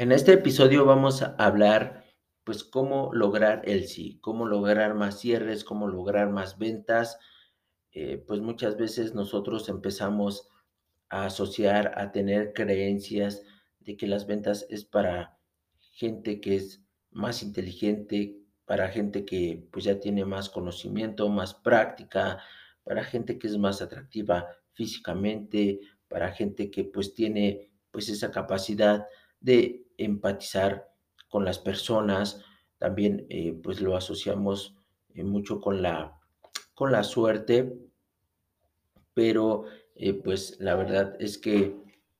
En este episodio vamos a hablar, pues, cómo lograr el sí, cómo lograr más cierres, cómo lograr más ventas. Eh, pues muchas veces nosotros empezamos a asociar, a tener creencias de que las ventas es para gente que es más inteligente, para gente que pues ya tiene más conocimiento, más práctica, para gente que es más atractiva físicamente, para gente que pues tiene pues esa capacidad de empatizar con las personas. También eh, pues lo asociamos eh, mucho con la, con la suerte, pero eh, pues la verdad es que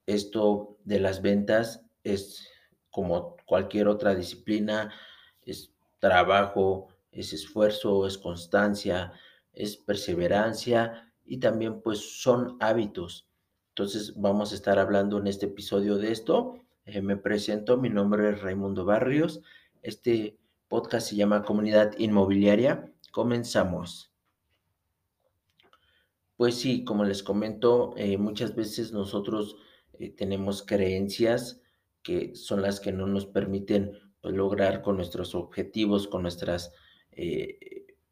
esto de las ventas es como cualquier otra disciplina, es trabajo, es esfuerzo, es constancia, es perseverancia y también pues son hábitos. Entonces vamos a estar hablando en este episodio de esto. Eh, me presento, mi nombre es Raimundo Barrios. Este podcast se llama Comunidad Inmobiliaria. Comenzamos. Pues sí, como les comento, eh, muchas veces nosotros eh, tenemos creencias que son las que no nos permiten pues, lograr con nuestros objetivos, con nuestras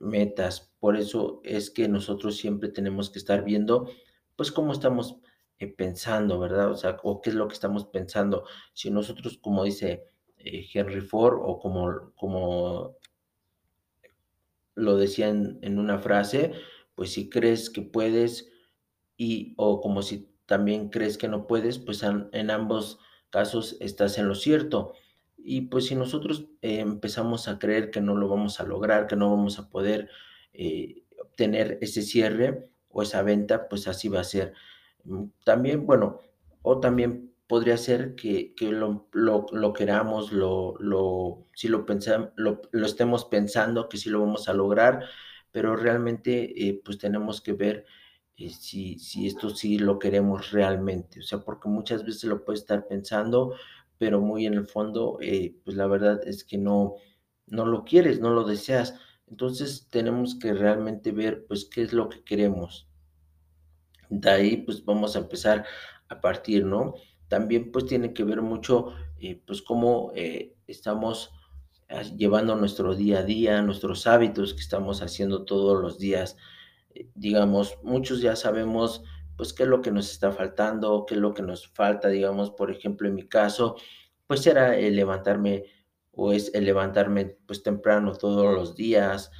metas. Por eso es que nosotros siempre tenemos que estar viendo, pues, cómo estamos eh, pensando, ¿verdad? O sea, o qué es lo que estamos pensando. Si nosotros, como dice eh, Henry Ford, o como, como lo decía en, una frase, pues si crees que puedes y o como si también crees que no puedes, pues en, ambos casos estás en lo cierto. Y pues si nosotros eh, empezamos a creer que no lo vamos a lograr, que no vamos a poder obtener ese cierre o esa venta, pues así va a ser. También, bueno, o también podría ser que, que lo, lo, queramos, lo, lo, si lo, pensamos, lo, lo, estemos pensando que sí lo vamos a lograr, pero realmente eh, pues tenemos que ver eh, si, si esto sí lo queremos realmente. O sea, porque muchas veces lo puedes estar pensando, pero muy en el fondo, eh, pues la verdad es que no, no lo quieres, no lo deseas. Entonces tenemos que realmente ver pues qué es lo que queremos. De ahí pues vamos a empezar a partir, ¿no? También pues tiene que ver mucho eh, pues cómo eh, estamos ah, llevando nuestro día a día, nuestros hábitos que estamos haciendo todos los días. Eh, digamos, muchos ya sabemos pues qué es lo que nos está faltando, qué es lo que nos falta, digamos, por ejemplo, en mi caso, pues era el levantarme o es el levantarme pues temprano todos los días.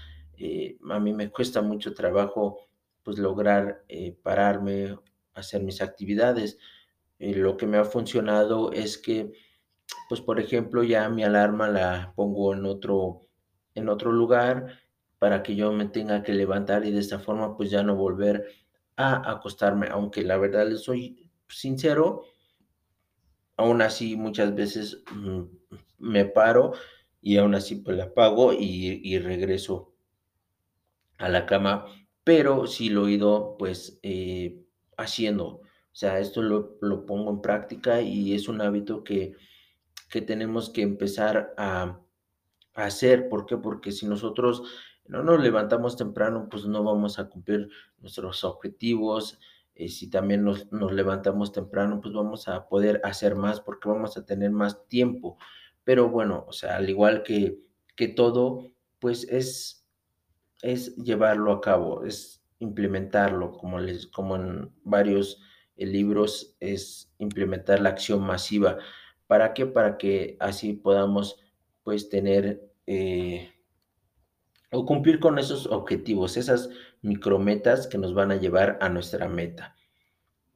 A mí me cuesta mucho trabajo pues lograr eh, pararme, hacer mis actividades. Eh, lo que me ha funcionado es que pues por ejemplo ya mi alarma la pongo en otro en otro lugar para que yo me tenga que levantar y de esta forma pues ya no volver a acostarme, aunque la verdad les soy sincero, aún así muchas veces mm, me paro y aún así pues la apago y, y regreso a la cama, pero sí lo he ido pues eh, haciendo, o sea, esto lo, lo, pongo en práctica y es un hábito que, que tenemos que empezar a, hacer, ¿por qué? Porque si nosotros no nos levantamos temprano, pues no vamos a cumplir nuestros objetivos. Eh, si también nos, nos, levantamos temprano, pues vamos a poder hacer más porque vamos a tener más tiempo. Pero bueno, o sea, al igual que, que todo, pues es, es llevarlo a cabo, es implementarlo, como, les, como en varios eh, libros, es implementar la acción masiva. ¿Para qué? Para que así podamos pues tener... Eh, o cumplir con esos objetivos, esas micrometas que nos van a llevar a nuestra meta.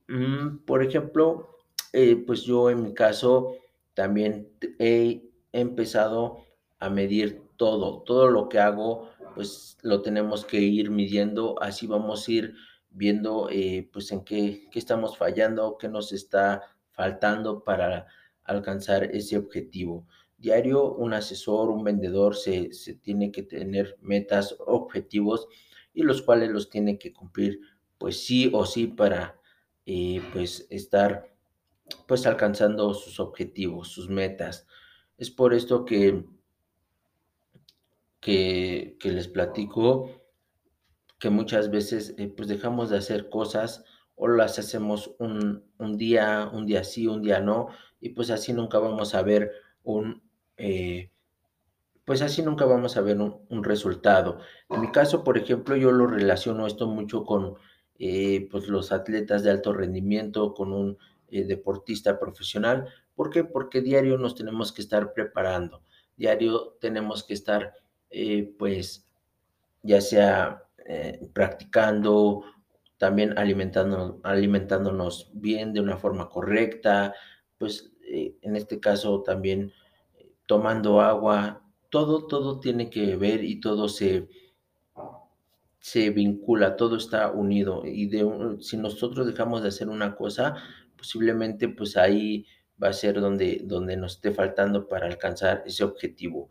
Mm, por ejemplo, eh, pues yo en mi caso también he empezado a medir todo, todo lo que hago, pues lo tenemos que ir midiendo, así vamos a ir viendo eh, pues en qué, qué estamos fallando, qué nos está faltando para alcanzar ese objetivo. Diario, un asesor, un vendedor se, se tiene que tener metas, objetivos y los cuales los tiene que cumplir pues sí o sí para eh, pues estar pues alcanzando sus objetivos, sus metas. Es por esto que, que, les platico que muchas veces eh, pues dejamos de hacer cosas o las hacemos un, un día, un día sí, un día no, y pues así nunca vamos a ver un, eh, pues así nunca vamos a ver un, un, resultado. En mi caso, por ejemplo, yo lo relaciono esto mucho con eh, pues los atletas de alto rendimiento, con un deportista profesional. ¿Por qué? Porque diario nos tenemos que estar preparando, diario tenemos que estar, eh, pues, ya sea eh, practicando, también alimentando, alimentándonos bien de una forma correcta, pues eh, en este caso también tomando agua, todo, todo tiene que ver y todo se, se vincula, todo está unido. Y si nosotros dejamos de hacer una cosa, posiblemente pues ahí va a ser donde, donde nos esté faltando para alcanzar ese objetivo.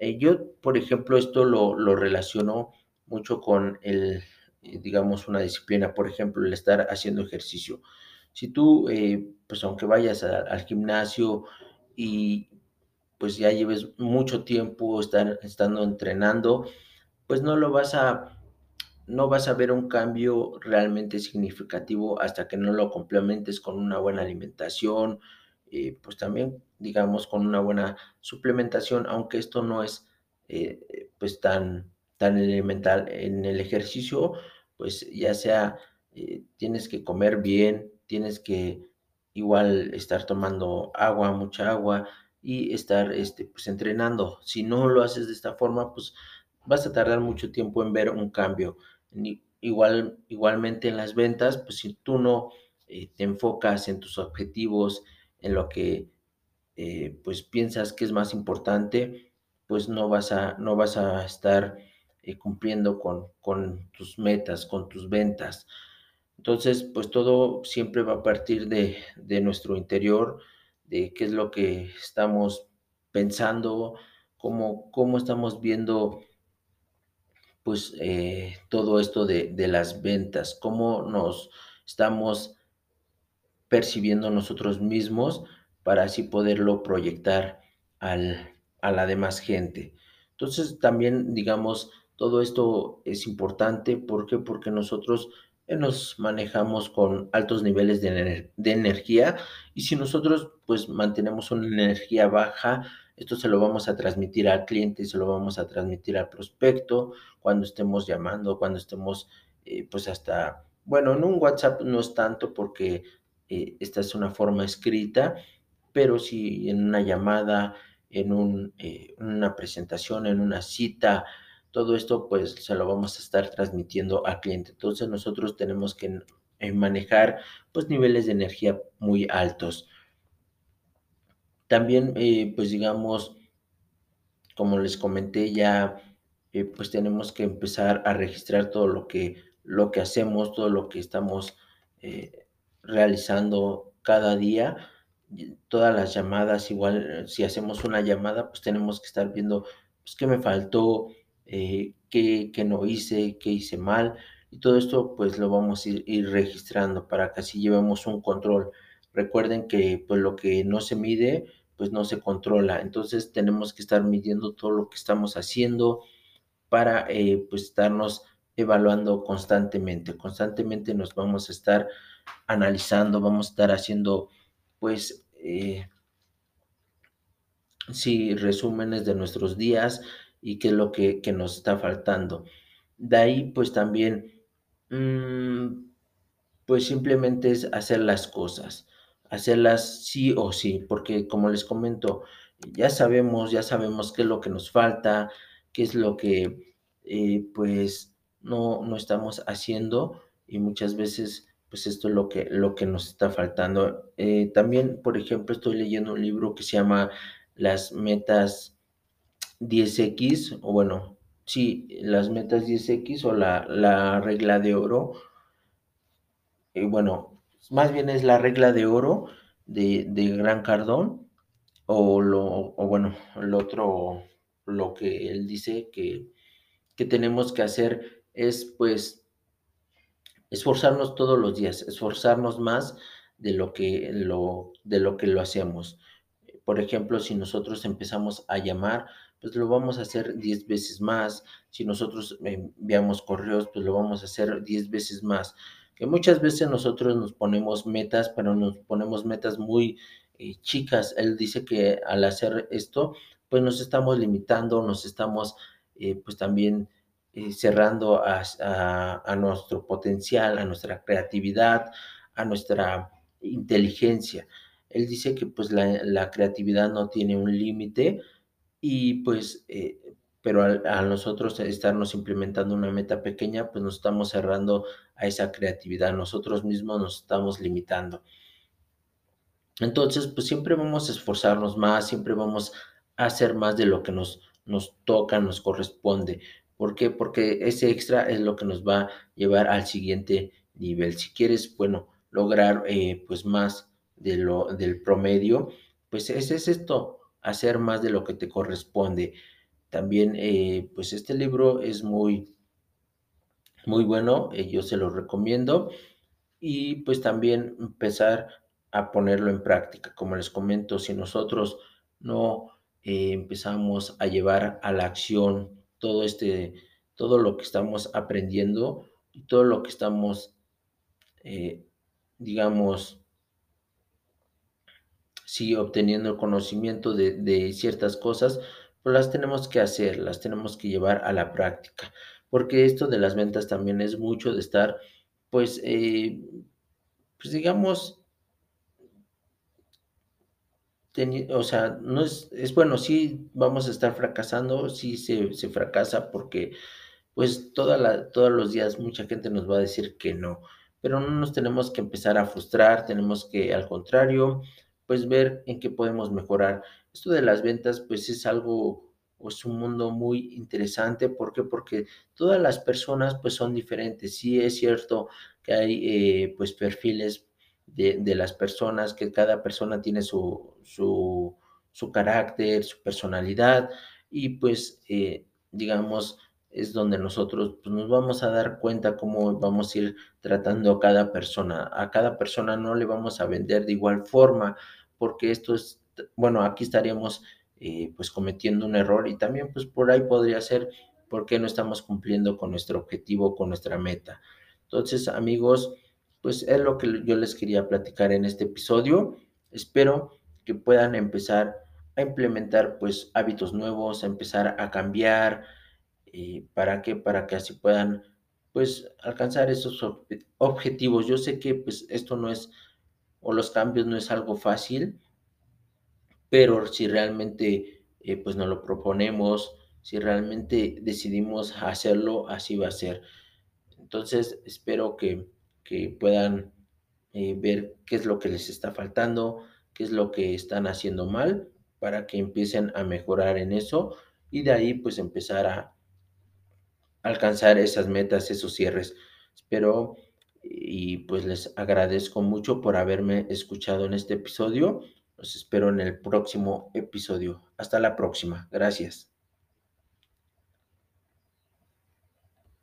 Eh, yo, por ejemplo, esto lo, lo relaciono mucho con el, eh, digamos, una disciplina, por ejemplo, el estar haciendo ejercicio. Si tú, eh, pues aunque vayas al gimnasio y pues ya lleves mucho tiempo estar, estando entrenando, pues no lo vas a, no vas a ver un cambio realmente significativo hasta que no lo complementes con una buena alimentación, eh, pues también, digamos, con una buena suplementación, aunque esto no es eh, eh, pues tan, tan elemental en el ejercicio, pues ya sea tienes que comer bien, tienes que igual estar tomando agua, mucha agua y estar este, pues entrenando. Si no lo haces de esta forma, pues vas a tardar mucho tiempo en ver un cambio. Igual, igualmente en las ventas, pues si tú no te enfocas en tus objetivos, en lo que eh, pues piensas que es más importante, pues no vas a, no vas a estar eh, cumpliendo con, con tus metas, con tus ventas. Entonces, pues todo siempre va a partir de, de nuestro interior, de qué es lo que estamos pensando, cómo, cómo estamos viendo pues eh, todo esto de, de las ventas, cómo nos estamos percibiendo nosotros mismos para así poderlo proyectar al, a la demás gente. Entonces también, digamos, todo esto es importante. ¿Por qué? Porque nosotros eh, nos manejamos con altos niveles de, de energía y si nosotros pues mantenemos una energía baja, esto se lo vamos a transmitir al cliente, se lo vamos a transmitir al prospecto cuando estemos llamando, cuando estemos eh, pues hasta, bueno, en un WhatsApp no es tanto porque eh, esta es una forma escrita, pero si en una llamada, en un, eh, una presentación, en una cita, todo esto pues se lo vamos a estar transmitiendo al cliente. Entonces nosotros tenemos que eh, manejar pues niveles de energía muy altos. También pues digamos como les comenté ya, pues tenemos que empezar a registrar todo lo que, lo que hacemos, todo lo que estamos realizando cada día. Todas las llamadas, igual si hacemos una llamada, pues tenemos que estar viendo pues, qué me faltó, eh, qué, no hice, qué hice mal. Y todo esto pues lo vamos a ir, ir registrando para que así llevemos un control. Recuerden que pues lo que no se mide, pues no se controla. Entonces tenemos que estar midiendo todo lo que estamos haciendo para eh, pues estarnos evaluando constantemente. Constantemente nos vamos a estar analizando, vamos a estar haciendo pues eh, sí, resúmenes de nuestros días y qué es lo que, nos está faltando. De ahí pues también mm, pues simplemente es hacer las cosas, hacerlas sí o sí, porque como les comento, ya sabemos, ya sabemos qué es lo que nos falta, qué es lo que eh, pues no, no estamos haciendo y muchas veces pues esto es lo que, lo que nos está faltando. Eh, también, por ejemplo, estoy leyendo un libro que se llama Las metas 10X, o bueno, sí, las metas 10X o la, la regla de oro eh, bueno, más bien es la regla de oro de, de Gran Cardón, o lo, o bueno, lo otro, lo que él dice que, que tenemos que hacer es pues esforzarnos todos los días, esforzarnos más de lo que lo, de lo que lo hacemos. Por ejemplo, si nosotros empezamos a llamar, pues lo vamos a hacer 10 veces más. Si nosotros enviamos correos, pues lo vamos a hacer 10 veces más. que muchas veces nosotros nos ponemos metas, pero nos ponemos metas muy eh, chicas. Él dice que al hacer esto, pues nos estamos limitando, nos estamos eh, pues también cerrando a, a, nuestro potencial, a nuestra creatividad, a nuestra inteligencia. Él dice que pues la, la creatividad no tiene un límite y pues eh, pero a nosotros estarnos implementando una meta pequeña, pues nos estamos cerrando a esa creatividad, nosotros mismos nos estamos limitando. Entonces, pues siempre vamos a esforzarnos más, siempre vamos a hacer más de lo que nos, nos toca, nos corresponde. ¿Por qué? Porque ese extra es lo que nos va a llevar al siguiente nivel. Si quieres, bueno, lograr eh, pues más de lo, del promedio, pues ese es esto, hacer más de lo que te corresponde. También, eh, pues este libro es muy, muy bueno, eh, yo se lo recomiendo. Y pues también empezar a ponerlo en práctica. Como les comento, si nosotros no empezamos a llevar a la acción todo este, todo lo que estamos aprendiendo y todo lo que estamos, eh, digamos, sí, obteniendo el conocimiento de, ciertas cosas, pues las tenemos que hacer, las tenemos que llevar a la práctica, porque esto de las ventas también es mucho de estar, pues, eh, pues digamos, o sea, no es, es bueno, sí vamos a estar fracasando, sí se, se fracasa porque pues todos los días mucha gente nos va a decir que no, pero no nos tenemos que empezar a frustrar, tenemos que al contrario, pues ver en qué podemos mejorar. Esto de las ventas pues es algo, es un mundo muy interesante, ¿por qué? Porque todas las personas pues son diferentes, sí es cierto que hay eh, pues perfiles de, de, las personas, que cada persona tiene su, su, su carácter, su personalidad y pues eh, digamos es donde nosotros pues, nos vamos a dar cuenta cómo vamos a ir tratando a cada persona. A cada persona no le vamos a vender de igual forma, porque esto es, bueno, aquí estaríamos eh, pues cometiendo un error y también pues por ahí podría ser porque no estamos cumpliendo con nuestro objetivo, con nuestra meta. Entonces, amigos, pues es lo que yo les quería platicar en este episodio. Espero que puedan empezar a implementar pues hábitos nuevos, a empezar a cambiar, eh, ¿para qué? Para que así puedan pues alcanzar esos ob objetivos. Yo sé que pues esto no es, o los cambios no es algo fácil, pero si realmente eh, pues nos lo proponemos, si realmente decidimos hacerlo, así va a ser. Entonces espero que, que puedan eh, ver qué es lo que les está faltando, qué es lo que están haciendo mal, para que empiecen a mejorar en eso y de ahí pues empezar a alcanzar esas metas, esos cierres. Espero y pues les agradezco mucho por haberme escuchado en este episodio. Los espero en el próximo episodio. Hasta la próxima. Gracias.